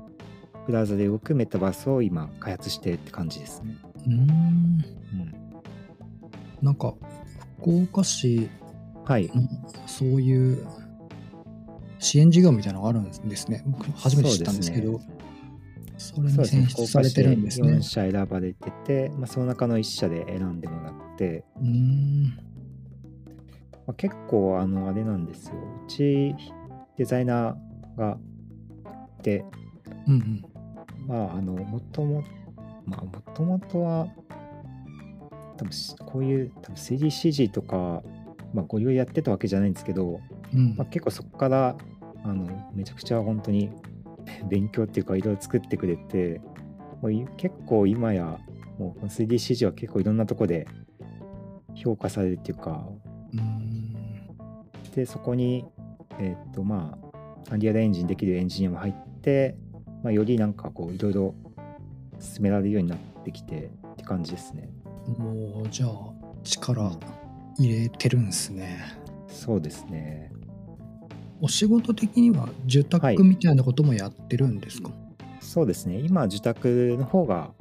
ブラウザで動くメタバースを今開発してって感じですね。うん。うん、なんか福岡市はい。のそういう支援事業みたいなのがあるんですね。僕初めて知ったんですけど、それに選出されてるんですね。4。社選ばれてて、まあ、その中の1社で選んでもらって、うん。まあ、結構あのあれなんですよ。うちデザイナーがいてうんうん。まああのもともまあもともとは多分しこういう多分 3DCG とか、まあ、ご利用やってたわけじゃないんですけど、うん。まあ、結構そこからあのめちゃくちゃ本当に 勉強っていうかいろいろ作ってくれてもうい結構今やもうこの 3DCG は結構いろんなとこで評価されるっていうか。うん。でそこにえーっとまあアンリアルエンジンできるエンジニアも入って、まあ、よりなんかこういろいろ進められるようになってきてって感じですね。もうじゃあ力入れてるんですね。そうですね。お仕事的には住はい宅みたいなこともやってるんですか、そうですね。今自宅の方が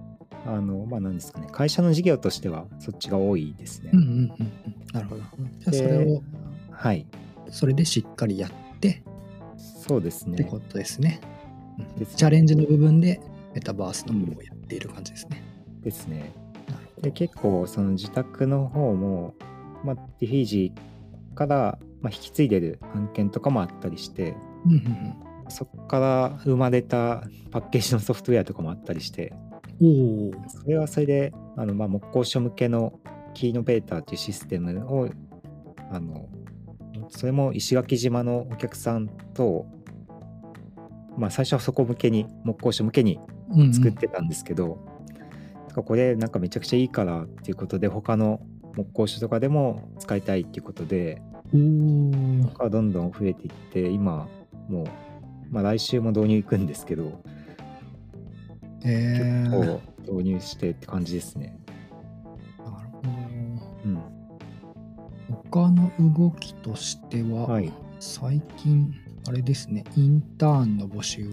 あのまあ何ですかね。会社の事業としてはそっちが多いですね、うん、うんうんうん。なるほど。じゃあそれをはい。それでしっかりやってそうですね。ってことですね。チャレンジの部分でメタバースの部分をやっている感じですね。ですね。で結構その自宅の方も、まあ、ディフィージから、まあ、引き継いでる案件とかもあったりしてうんうんそこから生まれたパッケージのソフトウェアとかもあったりしてうん、おお。それはそれであの、まあ、木工所向けのキーノベーターっていうシステムをあのそれも石垣島のお客さんと、まあ、最初はそこ向けに木工所向けにうんうん作ってたんですけど、なんかこれなんかめちゃくちゃいいからっていうことで他の木工所とかでも使いたいっていうことでおお。がどんどん増えていって今もう、まあ、来週も導入行くんですけどえー、結構導入してって感じですね。なるほど。うん、他の動きとしては、はい最近あれですねインターンの募集を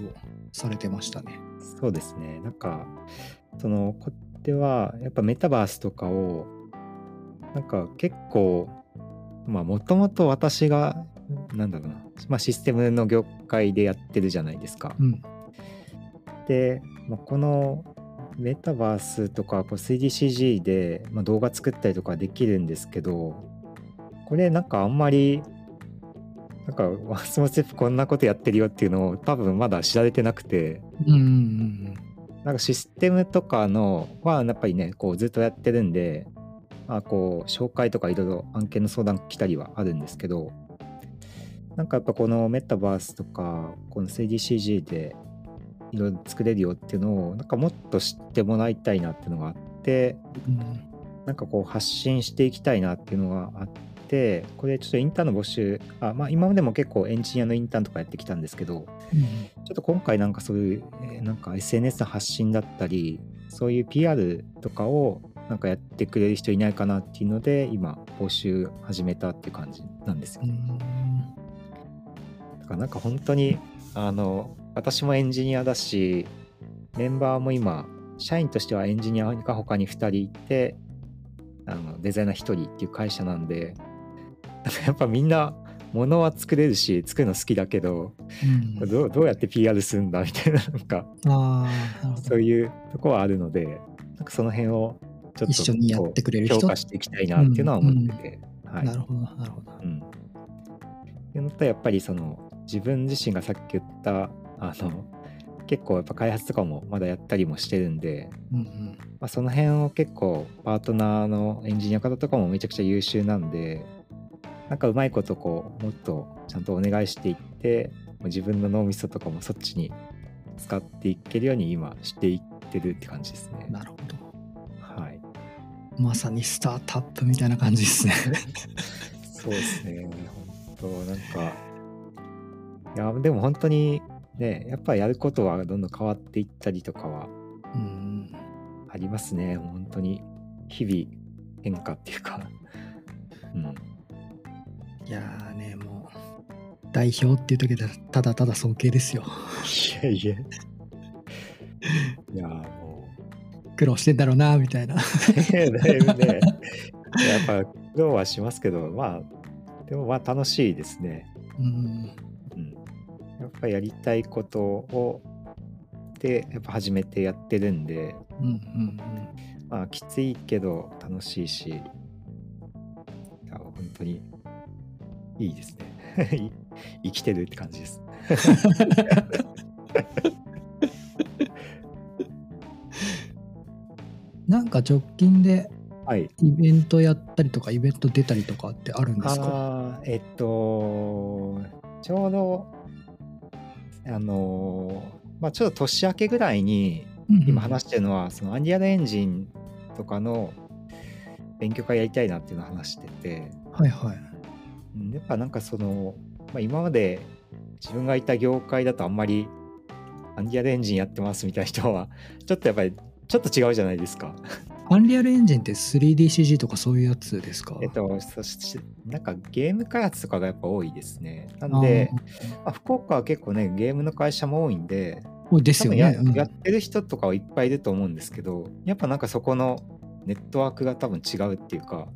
されてましたね。そうですねなんかそのこではやっぱメタバースとかをなんか結構まあもともと私がなんだろうな、まあ、システムの業界でやってるじゃないですか。うん。で、まあ、このメタバースとかこう 3DCG で、まあ、動画作ったりとかできるんですけどこれなんかあんまりなんかワンスモステップこんなことやってるよっていうのを多分まだ知られてなくて。うんうん。なんかシステムとかのはやっぱりねこうずっとやってるんで、まあ、こう紹介とかいろいろ案件の相談来たりはあるんですけどなんかやっぱこのメタバースとかこの 3DCG でいろいろ作れるよっていうのをなんかもっと知ってもらいたいなっていうのがあってうんなんかこう発信していきたいなっていうのがあってこれちょっとインターンの募集あまあ今までも結構エンジニアのインターンとかやってきたんですけどうん。ちょっと今回なんかそういう、えーなんか SNS の発信だったり、そういう PR とかをなんかやってくれる人いないかなっていうので、今募集始めたっていう感じなんですようね。んだからなんか本当に、あの、私もエンジニアだし、メンバーも今、社員としてはエンジニアが他に2人いて、あのデザイナー1人っていう会社なんで、なんかやっぱみんな物は作れるし、作るの好きだけど、うんどうどうやって PR するんだみたいな、なんか、そういうとこはあるので、なんかその辺をちょっと一緒にやってくれる人こう強化していきたいなっていうのは思ってて、はい。なるほどなるほど。うん。っていうのとやっぱりその自分自身がさっき言ったあの結構やっぱ開発とかもまだやったりもしてるんで、うんうんまあ、その辺を結構パートナーのエンジニア方とかもめちゃくちゃ優秀なんでなんかうまいことこうもっとちゃんとお願いしていってもう自分の脳みそとかもそっちに使っていけるように今していってるって感じですね。なるほどはい、まさにスタートアップみたいな感じですね。そうですね本当なんかいやでも本当にねやっぱやることはどんどん変わっていったりとかはうんありますね。本当に日々変化っていうか。うん。いやーねもう代表っていう時でただただ尊敬ですよ。いやいや。いや、も苦労してんだろうなみたいなう、だいぶね、やっぱ苦労はしますけど、まあ、でもまあ楽しいですね。うんうん。やっぱやりたいことを、で、やっぱ始めてやってるんで、うんうんまあきついけど楽しいし、いや本当にいいですね。い生きてるって感じです。なんか直近ではい。イベントやったりとかイベント出たりとかってあるんですか？えっと、ちょうど、あのーまあ、ちょっと年明けぐらいに、今話してるのは、そのアンリアルエンジンとかの勉強会やりたいなっていうのを話してて、はいはい。うんやっぱなんかその、まあ、今まで自分がいた業界だとあんまりアンリアルエンジンやってますみたいな人は、ちょっとやっぱりちょっと違うじゃないですか。アンリアルエンジンって 3DCG とかそういうやつですか？えっと、そして、なんかゲーム開発とかがやっぱ多いですね。なんで、まあ、福岡は結構ね、ゲームの会社も多いんで、多いですよ多分やね。うんやってる人とかはいっぱいいると思うんですけど、やっぱなんかそこのネットワークが多分違うっていうか、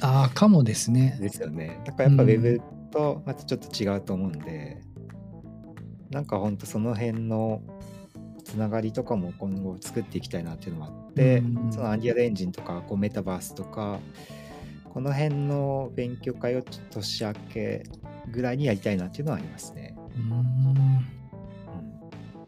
ああ、かもですね。ですよね。だからやっぱウうんェブとまたちょっと違うと思うんで、なんかほんとその辺のつながりとかも今後作っていきたいなっていうのもあって、うんそのアンリアルエンジンとかこうメタバースとか、この辺の勉強会をちょっと年明けぐらいにやりたいなっていうのはありますね。うーんうん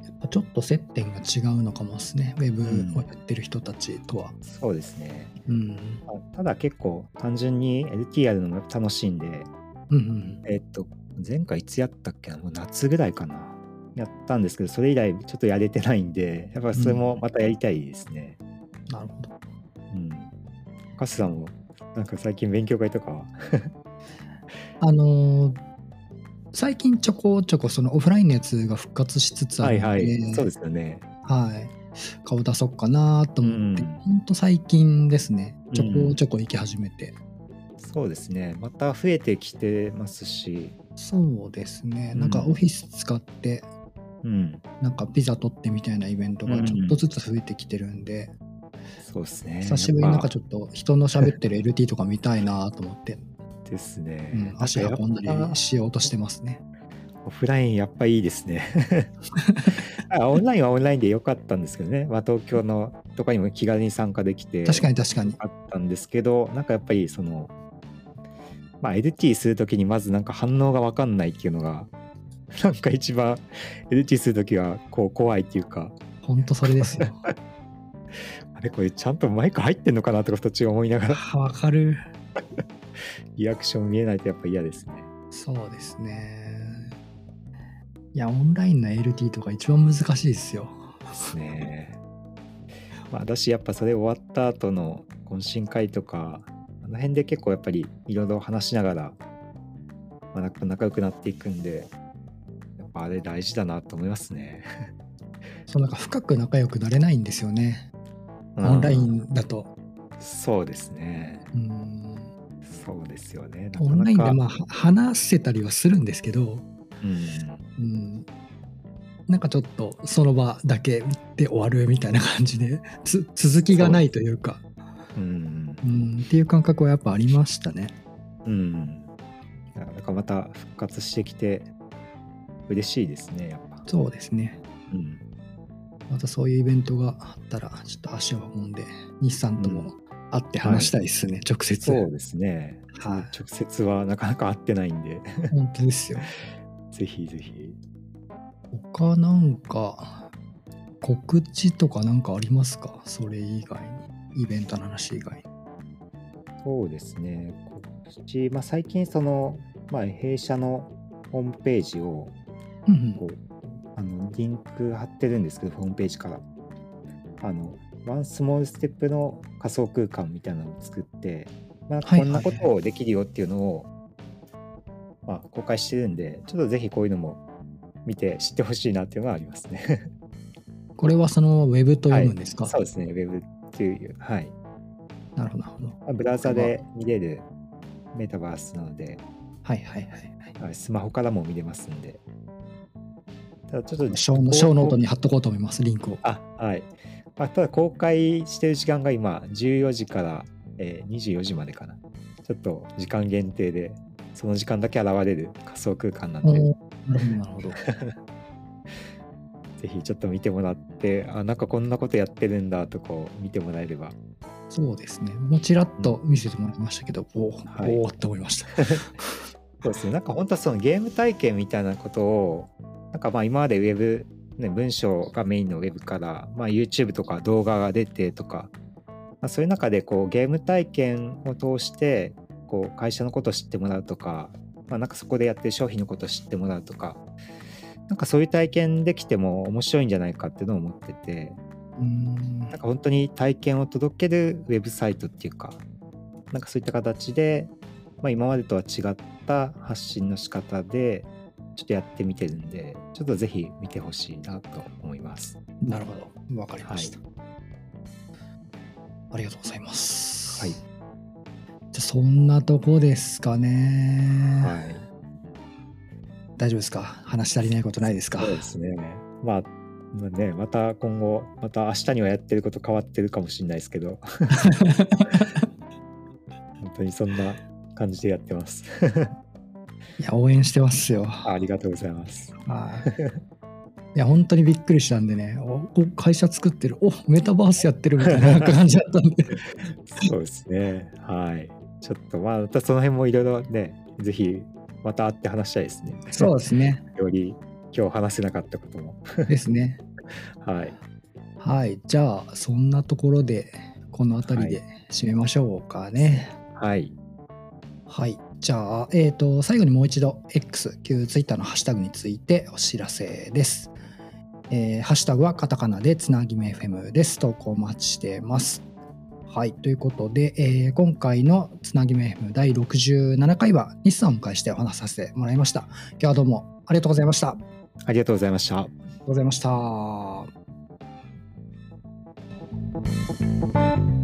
やっぱちょっと接点が違うのかもですね。ウェブをやってる人たちとは。そうですね。うん。まあただ結構単純に LT やるのも楽しいんで、うんうん。えっと、前回いつやったっけな？もう夏ぐらいかな。やったんですけど、それ以来ちょっとやれてないんで、やっぱそれもまたやりたいですね。なるほど。うん。カスさんも、なんか最近勉強会とかは？あのー最近ちょこちょこそのオフラインのやつが復活しつつあはいるので、はい。そうですよね。はい顔出そうかなと思って、うんほんと最近ですね、ちょうんこちょこ行き始めて。そうですね。また増えてきてますし、そうですね、うんなんかオフィス使って、うん。なんかピザ取ってみたいなイベントがちょっとずつ増えてきてるんで、そうですね。久しぶりになんかちょっと人の喋ってる LT とか見たいなと思って、とですね。うん、足運んだりしようとしてますね。オフラインやっぱいいですね。あオンラインはオンラインで良かったんですけどね。まあ、東京のとかにも気軽に参加できて。確かに確かに。あったんですけど、なんかやっぱりその、まあ、LT するときにまずなんか反応が分かんないっていうのが、なんか一番 LT するときはこう怖いっていうか、ほんとそれですよ。あれこれちゃんとマイク入ってんのかなとか途中思いながら、わかる。リアクション見えないとやっぱ嫌ですね。そうですね。いや、オンラインの LT とか一番難しいですよ。ですね。まあ、だしやっぱそれ終わった後の懇親会とか、あの辺で結構やっぱりいろいろ話しながら、まあ、仲仲良くなっていくんで、ぱあれ大事だなと思いますね。そうなんか深く仲良くなれないんですよね。オンライうんンだと。そうですね。うんそうですよね。なオンラインでかなかまあは話せたりはするんですけど、うん、うん、なんかちょっとその場だけで終わるみたいな感じでつ続きがないというかうん、うん、っていう感覚はやっぱありましたね。うん。だからまた復活してきて嬉しいですね、やっぱ。そうですね。うん、またそういうイベントがあったらちょっと足を運んで日産とも会って話したいですね、直接。そうですね。はい直接はなかなか会ってないんで、本当ですよ。ぜひぜひ。他なんか告知とかなんかありますか？それ以外に。イベントの話以外に。そうですね。告知、まあ、最近その、まあ、弊社のホームページをこうあのリンク貼ってるんですけど、ホームページから。あの、ワンスモールステップの仮想空間みたいなのを作って、まあ、はいこんなことをできるよっていうのを、まあ、公開してるんで、ちょっとぜひこういうのも見て知ってほしいなっていうのがありますね。これはそのウェブと読むんですか、そうですね、ウェブっていう、はい。なるほど、なるほど。まあブラウザで見れるメタバースなので、はいはいはいはい。はいスマホからも見れますんで。ただちょっとショーノショートに貼っとこうと思います、リンクを。あ、はい。まあ、ただ公開してる時間が今14時から、えー24時までかな。ちょっと時間限定で、その時間だけ現れる仮想空間なんで、なるほど。ぜひちょっと見てもらって、あ、なんかこんなことやってるんだとかを見てもらえれば。そうですね。もうちらっと見せてもらいましたけど、おーはいおーって思いました。そうですね。なんか本当はそのゲーム体験みたいなことを、なんかまあ今までウェブ、ね、文章がメインのウェブから、まあ、YouTube とか動画が出てとか、まあ、そういう中でこうゲーム体験を通してこう会社のことを知ってもらうとか、まあ、なんかそこでやってる商品のことを知ってもらうとか、なんかそういう体験できても面白いんじゃないかっていうのを思ってて、うーん。なんか本当に体験を届けるウェブサイトっていうか、なんかそういった形で、まあ、今までとは違った発信の仕方で、ちょっとやってみてるんで、ちょっとぜひ見てほしいなと思います。なるほど。わかりました。ありがとうございます。はい。じゃあそんなとこですかね。はい。大丈夫ですか？話し足りないことないですか？そうですね。まあ、まあね、また今後、また明日にはやってること変わってるかもしれないですけど、本当にそんな感じでやってます。いや、応援してますよ。ありがとうございます。はい。いや、本当にびっくりしたんでね、おお会社作ってる、おメタバースやってるみたいな感じだったんで。そうですね。はい。ちょっとまあ、またその辺もいろいろね、ぜひまた会って話したいですね。そうですね。より今日話せなかったことも。ですね。はい。はい。じゃあ、そんなところで、この辺りで締めましょうかね。はい。はい。じゃあ、えっ、と、最後にもう一度、X、旧 Twitter のハッシュタグについてお知らせです。えーハッシュタグはカタカナでつなぎめ FM です。投稿お待ちしています。はい。ということで、えー今回のつなぎめ FM 第67回は、日産をお迎えしてお話しさせてもらいました。今日はどうもありがとうございました。ありありがとうございました。がとうございました。